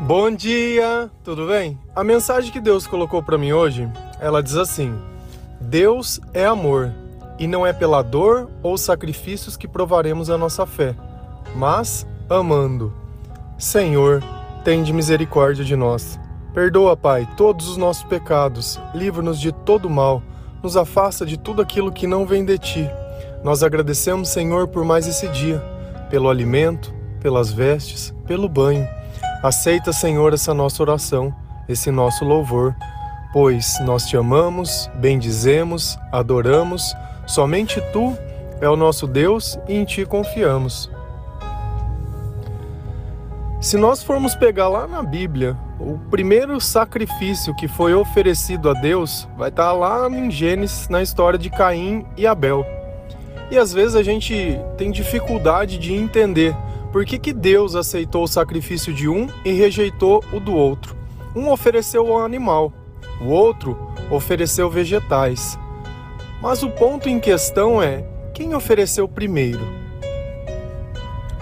Bom dia, tudo bem? A mensagem que Deus colocou para mim hoje, ela diz assim: Deus é amor, e não é pela dor ou sacrifícios que provaremos a nossa fé, mas amando. Senhor, tende misericórdia de nós. Perdoa, Pai, todos os nossos pecados, livra-nos de todo mal, nos afasta de tudo aquilo que não vem de ti. Nós agradecemos, Senhor, por mais esse dia, pelo alimento, pelas vestes, pelo banho. Aceita, Senhor, essa nossa oração, esse nosso louvor, pois nós te amamos, bendizemos, adoramos, somente tu é o nosso Deus e em ti confiamos. Se nós formos pegar lá na Bíblia, o primeiro sacrifício que foi oferecido a Deus vai estar lá em Gênesis, na história de Caim e Abel. E às vezes a gente tem dificuldade de entender por que, que Deus aceitou o sacrifício de um e rejeitou o do outro. Um ofereceu o animal, o outro ofereceu vegetais. Mas o ponto em questão é quem ofereceu primeiro.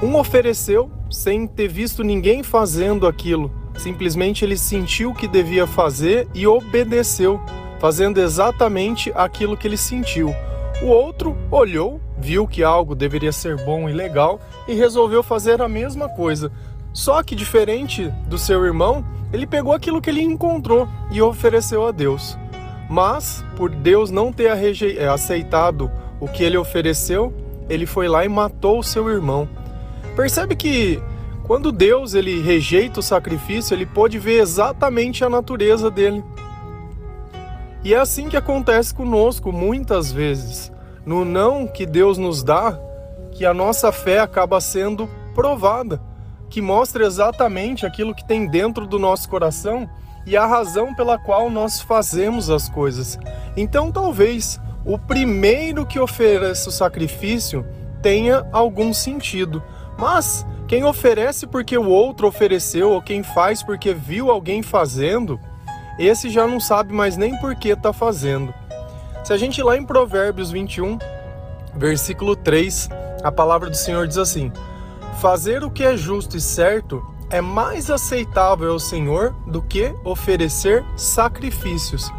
Um ofereceu sem ter visto ninguém fazendo aquilo, simplesmente ele sentiu que devia fazer e obedeceu, fazendo exatamente aquilo que ele sentiu. O outro olhou, viu que algo deveria ser bom e legal e resolveu fazer a mesma coisa. Só que diferente do seu irmão, ele pegou aquilo que ele encontrou e ofereceu a Deus. Mas, por Deus não ter eh, aceitado o que ele ofereceu, ele foi lá e matou o seu irmão. Percebe que quando Deus ele rejeita o sacrifício, ele pode ver exatamente a natureza dele. E é assim que acontece conosco muitas vezes. No não que Deus nos dá, que a nossa fé acaba sendo provada, que mostra exatamente aquilo que tem dentro do nosso coração e a razão pela qual nós fazemos as coisas. Então, talvez o primeiro que ofereça o sacrifício tenha algum sentido, mas quem oferece porque o outro ofereceu ou quem faz porque viu alguém fazendo, esse já não sabe mais nem por que está fazendo. Se a gente ir lá em Provérbios 21, versículo 3, a palavra do Senhor diz assim: Fazer o que é justo e certo é mais aceitável ao Senhor do que oferecer sacrifícios.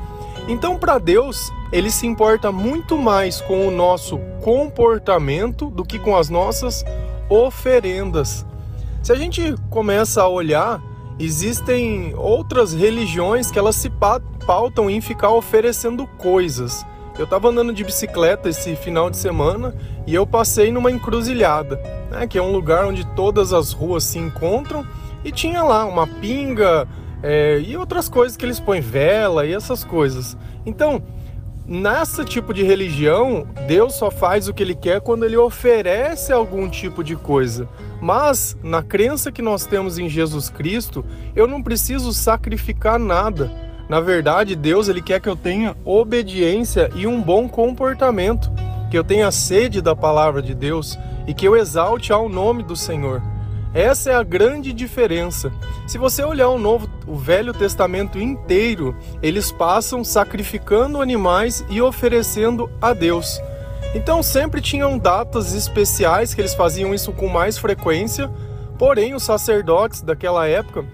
Então, para Deus, ele se importa muito mais com o nosso comportamento do que com as nossas oferendas. Se a gente começa a olhar existem outras religiões que elas se pautam em ficar oferecendo coisas. Eu estava andando de bicicleta esse final de semana e eu passei numa encruzilhada, né, que é um lugar onde todas as ruas se encontram e tinha lá uma pinga é, e outras coisas que eles põem vela e essas coisas. Então, nessa tipo de religião, Deus só faz o que ele quer quando ele oferece algum tipo de coisa. Mas na crença que nós temos em Jesus Cristo, eu não preciso sacrificar nada. Na verdade, Deus ele quer que eu tenha obediência e um bom comportamento, que eu tenha sede da palavra de Deus e que eu exalte ao nome do Senhor. Essa é a grande diferença. Se você olhar o Novo, o Velho Testamento inteiro, eles passam sacrificando animais e oferecendo a Deus. Então sempre tinham datas especiais que eles faziam isso com mais frequência, porém os sacerdotes daquela época,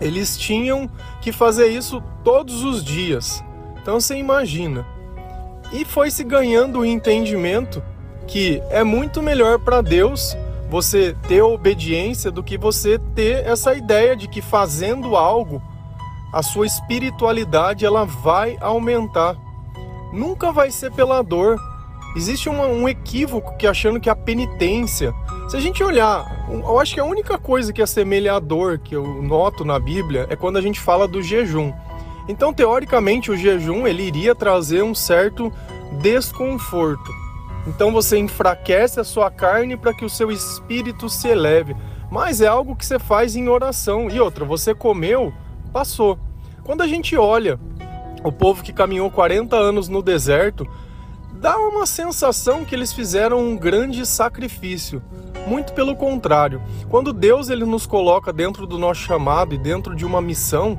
eles tinham que fazer isso todos os dias. Então você imagina. E foi se ganhando o entendimento que é muito melhor para Deus você ter obediência do que você ter essa ideia de que fazendo algo a sua espiritualidade ela vai aumentar. Nunca vai ser pela dor, Existe um equívoco que achando que a penitência. Se a gente olhar, eu acho que a única coisa que assemelha a dor que eu noto na Bíblia é quando a gente fala do jejum. Então, teoricamente, o jejum ele iria trazer um certo desconforto. Então, você enfraquece a sua carne para que o seu espírito se eleve. Mas é algo que você faz em oração. E outra, você comeu, passou. Quando a gente olha o povo que caminhou 40 anos no deserto, dá uma sensação que eles fizeram um grande sacrifício. Muito pelo contrário, quando Deus ele nos coloca dentro do nosso chamado e dentro de uma missão,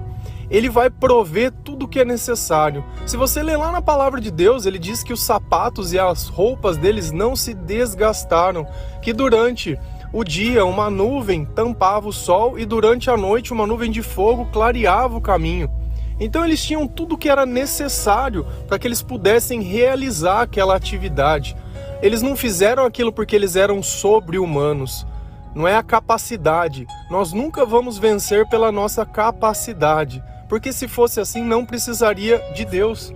ele vai prover tudo o que é necessário. Se você ler lá na palavra de Deus, ele diz que os sapatos e as roupas deles não se desgastaram, que durante o dia uma nuvem tampava o sol e durante a noite uma nuvem de fogo clareava o caminho. Então eles tinham tudo o que era necessário para que eles pudessem realizar aquela atividade. Eles não fizeram aquilo porque eles eram sobre-humanos. Não é a capacidade. Nós nunca vamos vencer pela nossa capacidade, porque se fosse assim não precisaria de Deus.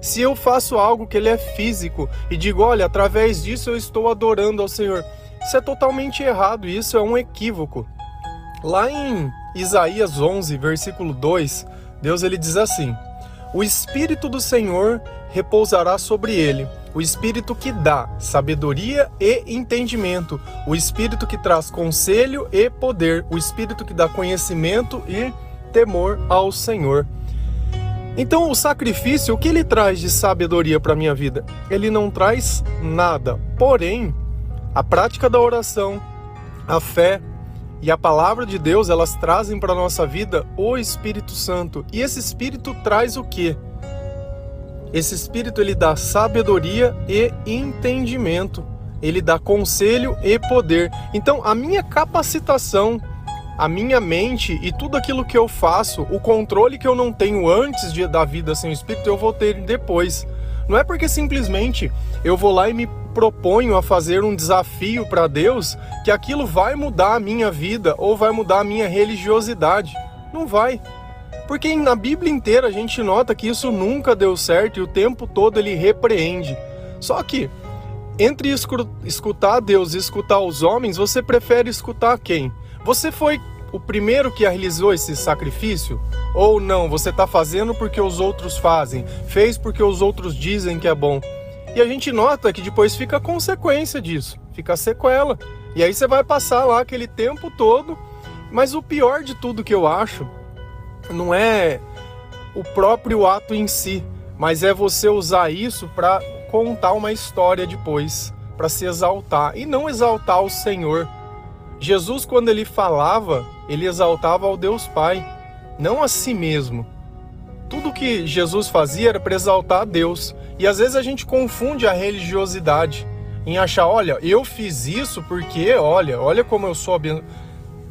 Se eu faço algo que ele é físico e digo, olha, através disso eu estou adorando ao Senhor, isso é totalmente errado, isso é um equívoco. Lá em Isaías 11, versículo 2, Deus ele diz assim: O espírito do Senhor repousará sobre ele, o espírito que dá sabedoria e entendimento, o espírito que traz conselho e poder, o espírito que dá conhecimento e temor ao Senhor. Então, o sacrifício, o que ele traz de sabedoria para minha vida? Ele não traz nada. Porém, a prática da oração, a fé, e a palavra de Deus, elas trazem para a nossa vida o Espírito Santo. E esse Espírito traz o quê? Esse Espírito ele dá sabedoria e entendimento. Ele dá conselho e poder. Então, a minha capacitação, a minha mente e tudo aquilo que eu faço, o controle que eu não tenho antes de, da vida sem o Espírito, eu vou ter depois. Não é porque simplesmente eu vou lá e me proponho a fazer um desafio para Deus, que aquilo vai mudar a minha vida ou vai mudar a minha religiosidade. Não vai. Porque na Bíblia inteira a gente nota que isso nunca deu certo e o tempo todo ele repreende. Só que entre escutar Deus e escutar os homens, você prefere escutar quem? Você foi o primeiro que realizou esse sacrifício? Ou não, você está fazendo porque os outros fazem, fez porque os outros dizem que é bom? E a gente nota que depois fica a consequência disso, fica a sequela. E aí você vai passar lá aquele tempo todo. Mas o pior de tudo que eu acho não é o próprio ato em si, mas é você usar isso para contar uma história depois, para se exaltar e não exaltar o Senhor. Jesus, quando ele falava, ele exaltava ao Deus Pai, não a si mesmo. Tudo que Jesus fazia era para exaltar a Deus. E às vezes a gente confunde a religiosidade em achar, olha, eu fiz isso porque, olha, olha como eu sou abençoado.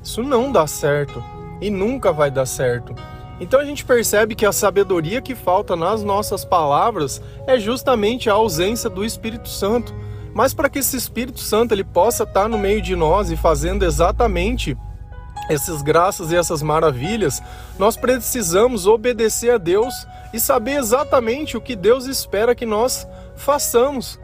Isso não dá certo e nunca vai dar certo. Então a gente percebe que a sabedoria que falta nas nossas palavras é justamente a ausência do Espírito Santo. Mas para que esse Espírito Santo ele possa estar no meio de nós e fazendo exatamente essas graças e essas maravilhas, nós precisamos obedecer a Deus e saber exatamente o que Deus espera que nós façamos.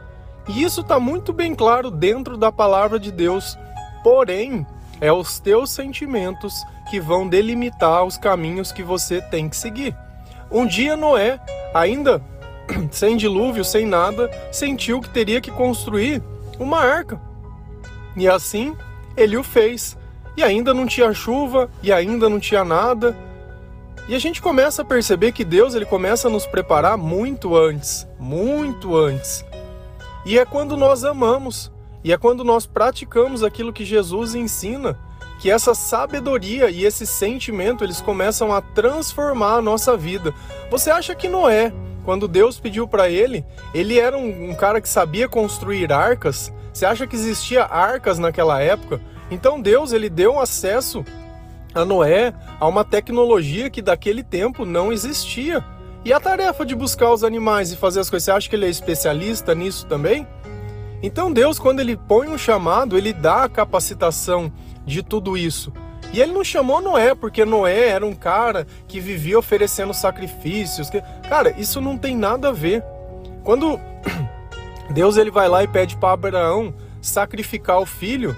E isso está muito bem claro dentro da palavra de Deus. Porém, é os teus sentimentos que vão delimitar os caminhos que você tem que seguir. Um dia Noé, ainda sem dilúvio, sem nada, sentiu que teria que construir uma arca. E assim ele o fez. E ainda não tinha chuva, e ainda não tinha nada. E a gente começa a perceber que Deus ele começa a nos preparar muito antes, muito antes. E é quando nós amamos, e é quando nós praticamos aquilo que Jesus ensina, que essa sabedoria e esse sentimento eles começam a transformar a nossa vida. Você acha que Noé, quando Deus pediu para ele, ele era um, um cara que sabia construir arcas? Você acha que existia arcas naquela época? Então Deus ele deu acesso a Noé a uma tecnologia que daquele tempo não existia. E a tarefa de buscar os animais e fazer as coisas, você acha que ele é especialista nisso também? Então Deus, quando ele põe um chamado, ele dá a capacitação de tudo isso. E ele não chamou Noé porque Noé era um cara que vivia oferecendo sacrifícios. Cara, isso não tem nada a ver. Quando Deus ele vai lá e pede para Abraão sacrificar o filho,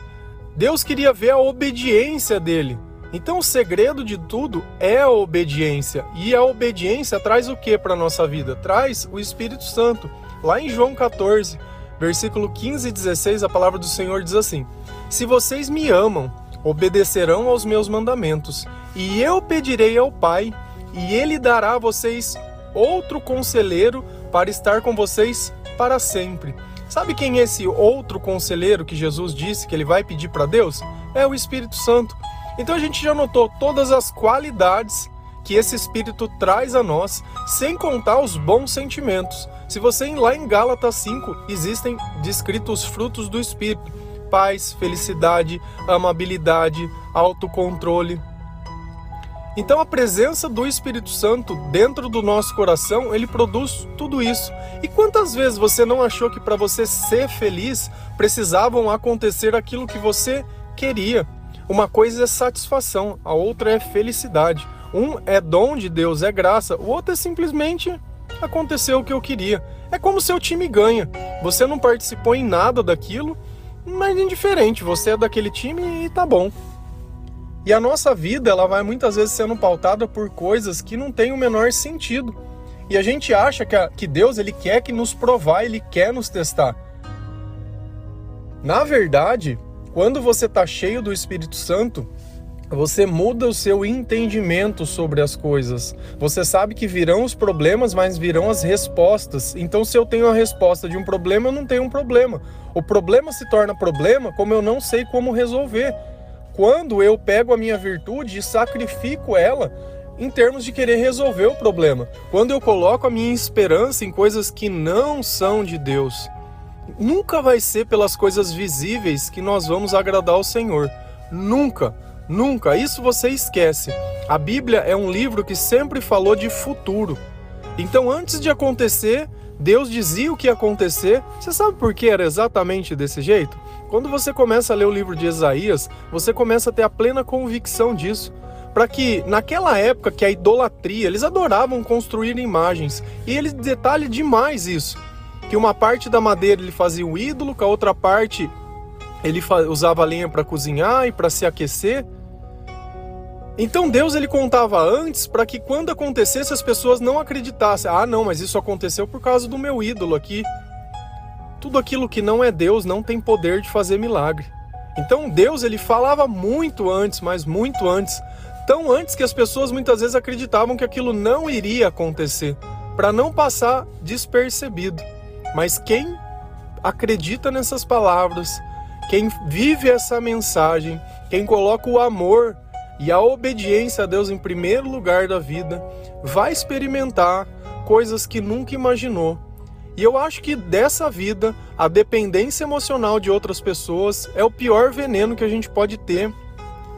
Deus queria ver a obediência dele. Então o segredo de tudo é a obediência. E a obediência traz o que para nossa vida? Traz o Espírito Santo. Lá em João 14, versículo 15 e 16, a palavra do Senhor diz assim: Se vocês me amam, obedecerão aos meus mandamentos, e eu pedirei ao Pai, e ele dará a vocês outro conselheiro para estar com vocês para sempre. Sabe quem é esse outro conselheiro que Jesus disse que ele vai pedir para Deus? É o Espírito Santo. Então a gente já notou todas as qualidades que esse Espírito traz a nós, sem contar os bons sentimentos. Se você ir lá em Gálatas 5, existem descritos os frutos do Espírito. Paz, felicidade, amabilidade, autocontrole. Então a presença do Espírito Santo dentro do nosso coração, ele produz tudo isso. E quantas vezes você não achou que para você ser feliz precisavam acontecer aquilo que você queria? Uma coisa é satisfação, a outra é felicidade. Um é dom de Deus, é graça, o outro é simplesmente aconteceu o que eu queria. É como seu time ganha. Você não participou em nada daquilo, mas indiferente, você é daquele time e tá bom. E a nossa vida, ela vai muitas vezes sendo pautada por coisas que não têm o menor sentido. E a gente acha que, a, que Deus ele quer que nos provar, ele quer nos testar. Na verdade, quando você está cheio do Espírito Santo, você muda o seu entendimento sobre as coisas. Você sabe que virão os problemas, mas virão as respostas. Então, se eu tenho a resposta de um problema, eu não tenho um problema. O problema se torna problema como eu não sei como resolver quando eu pego a minha virtude e sacrifico ela em termos de querer resolver o problema. Quando eu coloco a minha esperança em coisas que não são de Deus. Nunca vai ser pelas coisas visíveis que nós vamos agradar ao Senhor. Nunca, nunca. Isso você esquece. A Bíblia é um livro que sempre falou de futuro. Então, antes de acontecer, Deus dizia o que ia acontecer. Você sabe por que era exatamente desse jeito? Quando você começa a ler o livro de Isaías, você começa a ter a plena convicção disso. Para que naquela época que a idolatria, eles adoravam construir imagens, e ele detalha demais isso. Que uma parte da madeira ele fazia o ídolo, com a outra parte ele usava lenha para cozinhar e para se aquecer. Então Deus ele contava antes para que quando acontecesse as pessoas não acreditassem. Ah, não, mas isso aconteceu por causa do meu ídolo aqui. Tudo aquilo que não é Deus não tem poder de fazer milagre. Então Deus ele falava muito antes, mas muito antes, tão antes que as pessoas muitas vezes acreditavam que aquilo não iria acontecer, para não passar despercebido. Mas quem acredita nessas palavras, quem vive essa mensagem, quem coloca o amor e a obediência a Deus em primeiro lugar da vida, vai experimentar coisas que nunca imaginou e eu acho que dessa vida, a dependência emocional de outras pessoas é o pior veneno que a gente pode ter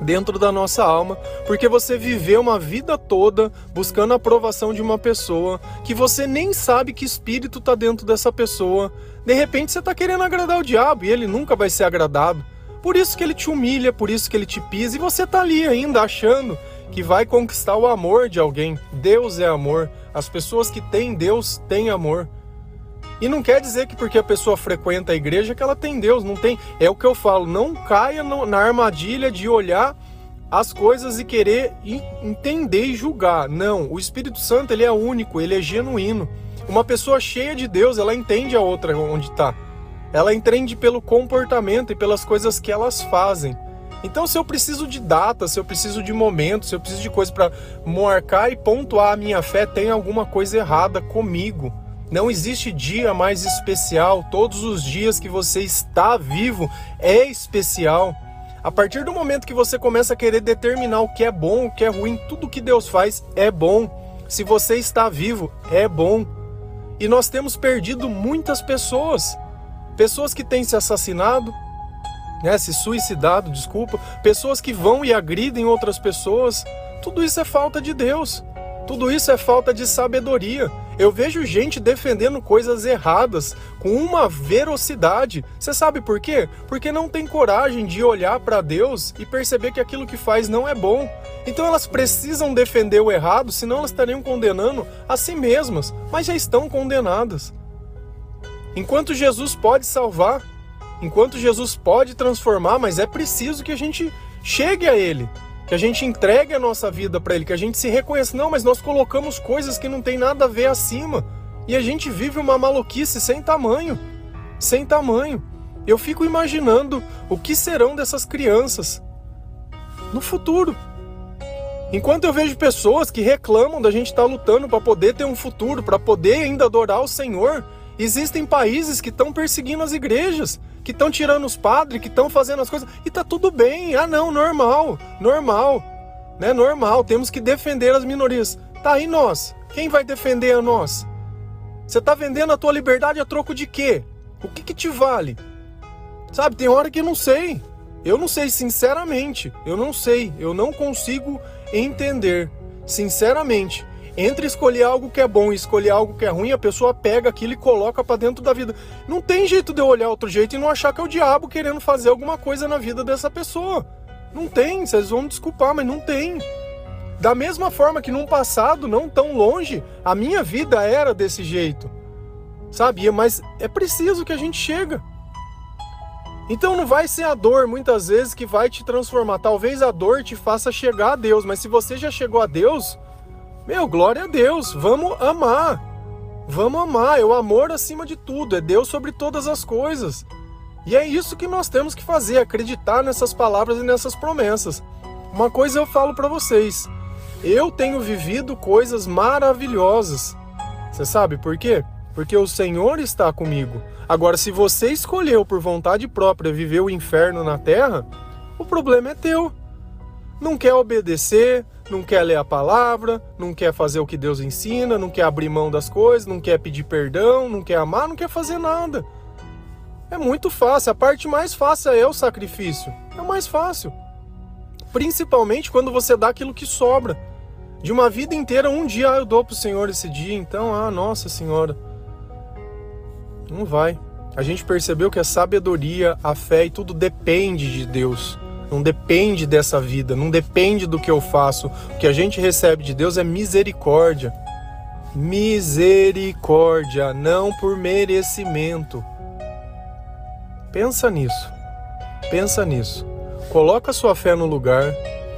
dentro da nossa alma, porque você viveu uma vida toda buscando a aprovação de uma pessoa que você nem sabe que espírito está dentro dessa pessoa. De repente você está querendo agradar o diabo e ele nunca vai ser agradado. Por isso que ele te humilha, por isso que ele te pisa e você está ali ainda achando que vai conquistar o amor de alguém. Deus é amor. As pessoas que têm Deus têm amor. E não quer dizer que porque a pessoa frequenta a igreja que ela tem Deus, não tem. É o que eu falo, não caia no, na armadilha de olhar as coisas e querer entender e julgar. Não, o Espírito Santo ele é único, ele é genuíno. Uma pessoa cheia de Deus, ela entende a outra onde está. Ela entende pelo comportamento e pelas coisas que elas fazem. Então, se eu preciso de data, se eu preciso de momento, se eu preciso de coisa para marcar e pontuar a minha fé, tem alguma coisa errada comigo. Não existe dia mais especial. Todos os dias que você está vivo é especial. A partir do momento que você começa a querer determinar o que é bom, o que é ruim, tudo que Deus faz é bom. Se você está vivo, é bom. E nós temos perdido muitas pessoas. Pessoas que têm se assassinado, né, se suicidado, desculpa, pessoas que vão e agridem outras pessoas. Tudo isso é falta de Deus. Tudo isso é falta de sabedoria. Eu vejo gente defendendo coisas erradas com uma velocidade. Você sabe por quê? Porque não tem coragem de olhar para Deus e perceber que aquilo que faz não é bom. Então elas precisam defender o errado, senão elas estariam condenando a si mesmas, mas já estão condenadas. Enquanto Jesus pode salvar, enquanto Jesus pode transformar, mas é preciso que a gente chegue a Ele que a gente entregue a nossa vida para Ele, que a gente se reconheça. Não, mas nós colocamos coisas que não tem nada a ver acima e a gente vive uma maluquice sem tamanho, sem tamanho. Eu fico imaginando o que serão dessas crianças no futuro. Enquanto eu vejo pessoas que reclamam da gente estar tá lutando para poder ter um futuro, para poder ainda adorar o Senhor, existem países que estão perseguindo as igrejas, que estão tirando os padres, que estão fazendo as coisas, e tá tudo bem. Ah, não, normal, normal, né? Normal, temos que defender as minorias. Tá aí nós. Quem vai defender a nós? Você tá vendendo a tua liberdade a troco de quê? O que que te vale? Sabe, tem hora que eu não sei. Eu não sei, sinceramente. Eu não sei. Eu não consigo entender. Sinceramente. Entre escolher algo que é bom e escolher algo que é ruim, a pessoa pega aquilo e coloca para dentro da vida. Não tem jeito de eu olhar outro jeito e não achar que é o diabo querendo fazer alguma coisa na vida dessa pessoa. Não tem, vocês vão me desculpar, mas não tem. Da mesma forma que num passado não tão longe, a minha vida era desse jeito. Sabia? Mas é preciso que a gente chega. Então não vai ser a dor muitas vezes que vai te transformar. Talvez a dor te faça chegar a Deus, mas se você já chegou a Deus, meu, glória a Deus, vamos amar. Vamos amar, é o amor acima de tudo, é Deus sobre todas as coisas. E é isso que nós temos que fazer, acreditar nessas palavras e nessas promessas. Uma coisa eu falo para vocês, eu tenho vivido coisas maravilhosas. Você sabe por quê? Porque o Senhor está comigo. Agora, se você escolheu por vontade própria viver o inferno na terra, o problema é teu. Não quer obedecer, não quer ler a palavra, não quer fazer o que Deus ensina, não quer abrir mão das coisas, não quer pedir perdão, não quer amar, não quer fazer nada. É muito fácil, a parte mais fácil é o sacrifício. É o mais fácil. Principalmente quando você dá aquilo que sobra. De uma vida inteira, um dia ah, eu dou para o Senhor esse dia, então, ah, nossa Senhora. Não vai. A gente percebeu que a sabedoria, a fé e tudo depende de Deus não depende dessa vida, não depende do que eu faço. O que a gente recebe de Deus é misericórdia. Misericórdia, não por merecimento. Pensa nisso. Pensa nisso. Coloca sua fé no lugar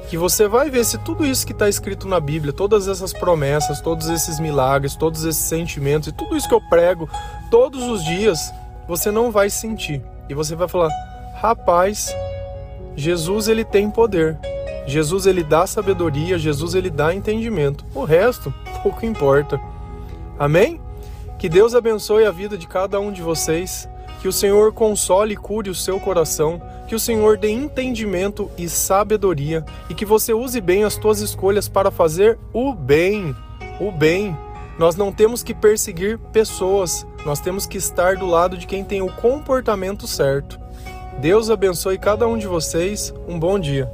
que você vai ver se tudo isso que está escrito na Bíblia, todas essas promessas, todos esses milagres, todos esses sentimentos e tudo isso que eu prego todos os dias, você não vai sentir. E você vai falar: rapaz, Jesus ele tem poder. Jesus ele dá sabedoria, Jesus ele dá entendimento. O resto pouco importa. Amém? Que Deus abençoe a vida de cada um de vocês, que o Senhor console e cure o seu coração, que o Senhor dê entendimento e sabedoria e que você use bem as tuas escolhas para fazer o bem. O bem. Nós não temos que perseguir pessoas, nós temos que estar do lado de quem tem o comportamento certo. Deus abençoe cada um de vocês. Um bom dia.